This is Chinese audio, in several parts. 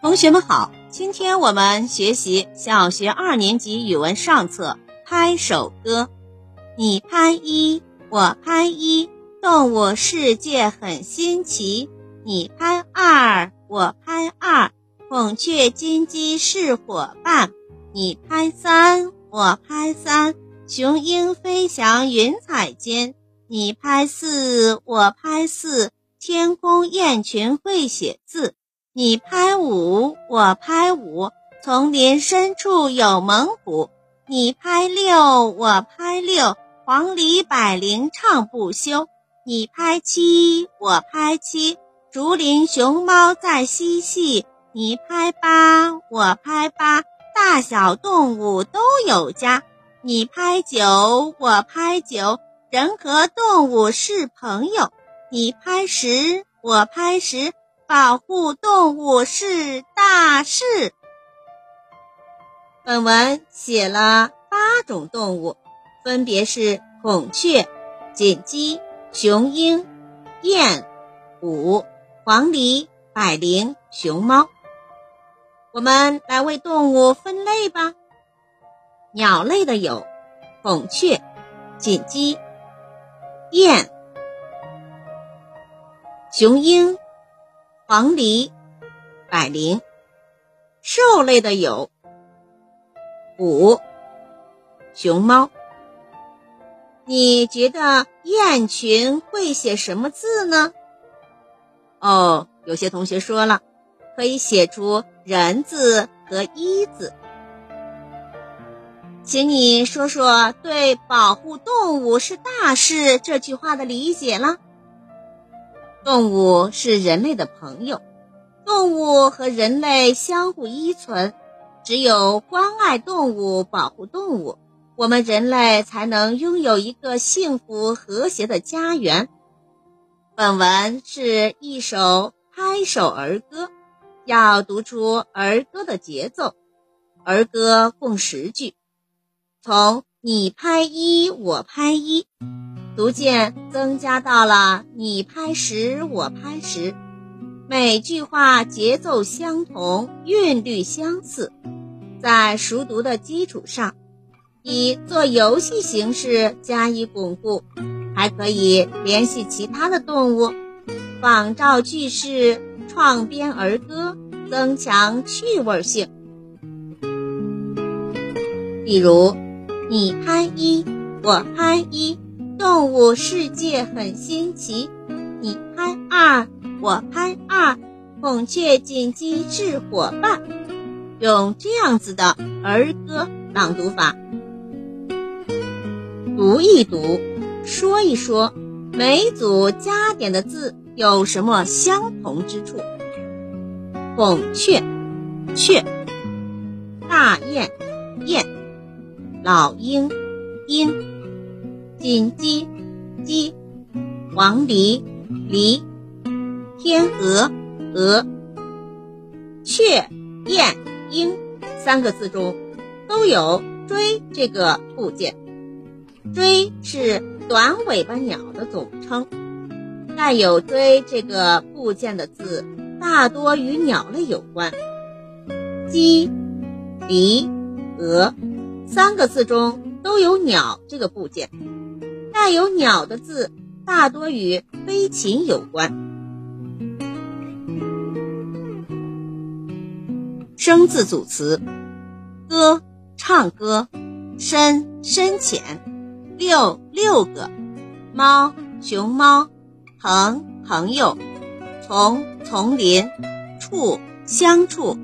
同学们好，今天我们学习小学二年级语文上册《拍手歌》。你拍一，我拍一，动物世界很新奇。你拍二，我拍二，孔雀金鸡是伙伴。你拍三，我拍三，雄鹰飞翔云彩间。你拍四，我拍四，天空雁群会写字。你拍五，我拍五，丛林深处有猛虎。你拍六，我拍六，黄鹂百灵唱不休。你拍七，我拍七，竹林熊猫在嬉戏。你拍八，我拍八，大小动物都有家。你拍九，我拍九，人和动物是朋友。你拍十，我拍十。保护动物是大事。本文写了八种动物，分别是孔雀、锦鸡、雄鹰、雁、虎、黄鹂、百灵、熊猫。我们来为动物分类吧。鸟类的有孔雀、锦鸡、雁、雄鹰。黄鹂、百灵，兽类的有虎、熊猫。你觉得雁群会写什么字呢？哦，有些同学说了，可以写出人字和一字。请你说说对“保护动物是大事”这句话的理解了。动物是人类的朋友，动物和人类相互依存，只有关爱动物、保护动物，我们人类才能拥有一个幸福和谐的家园。本文是一首拍手儿歌，要读出儿歌的节奏。儿歌共十句，从你拍一，我拍一。逐渐增加到了你拍十，我拍十，每句话节奏相同，韵律相似。在熟读的基础上，以做游戏形式加以巩固，还可以联系其他的动物，仿照句式创编儿歌，增强趣味性。比如，你拍一，我拍一。动物世界很新奇，你拍二，我拍二，孔雀锦鸡是伙伴。用这样子的儿歌朗读法，读一读，说一说，每组加点的字有什么相同之处？孔雀，雀；大雁，雁；老鹰，鹰。锦鸡，鸡；黄鹂，鹂；天鹅，鹅；雀、燕、鹰三个字中都有“追”这个部件。追是短尾巴鸟的总称，带有“追”这个部件的字大多与鸟类有关。鸡、鹂、鹅三个字中都有“鸟”这个部件。带有“鸟”的字大多与飞禽有关。生字组词：歌，唱歌；深，深浅；六，六个；猫，熊猫；朋，朋友；丛，丛林；处，相处；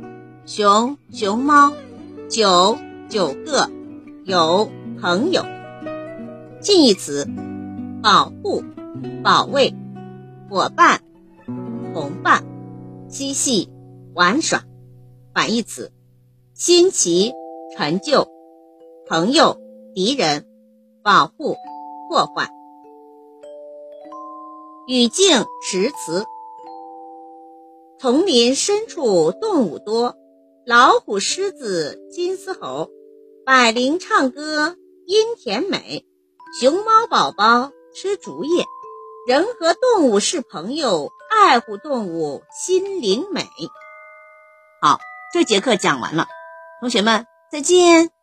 熊，熊猫；九，九个；有，朋友。近义词：保护、保卫、伙伴、同伴、嬉戏、玩耍。反义词：新奇、陈旧、朋友、敌人、保护、破坏。语境实词：丛林深处动物多，老虎、狮子、金丝猴，百灵唱歌音甜美。熊猫宝宝吃竹叶，人和动物是朋友，爱护动物心灵美。好，这节课讲完了，同学们再见。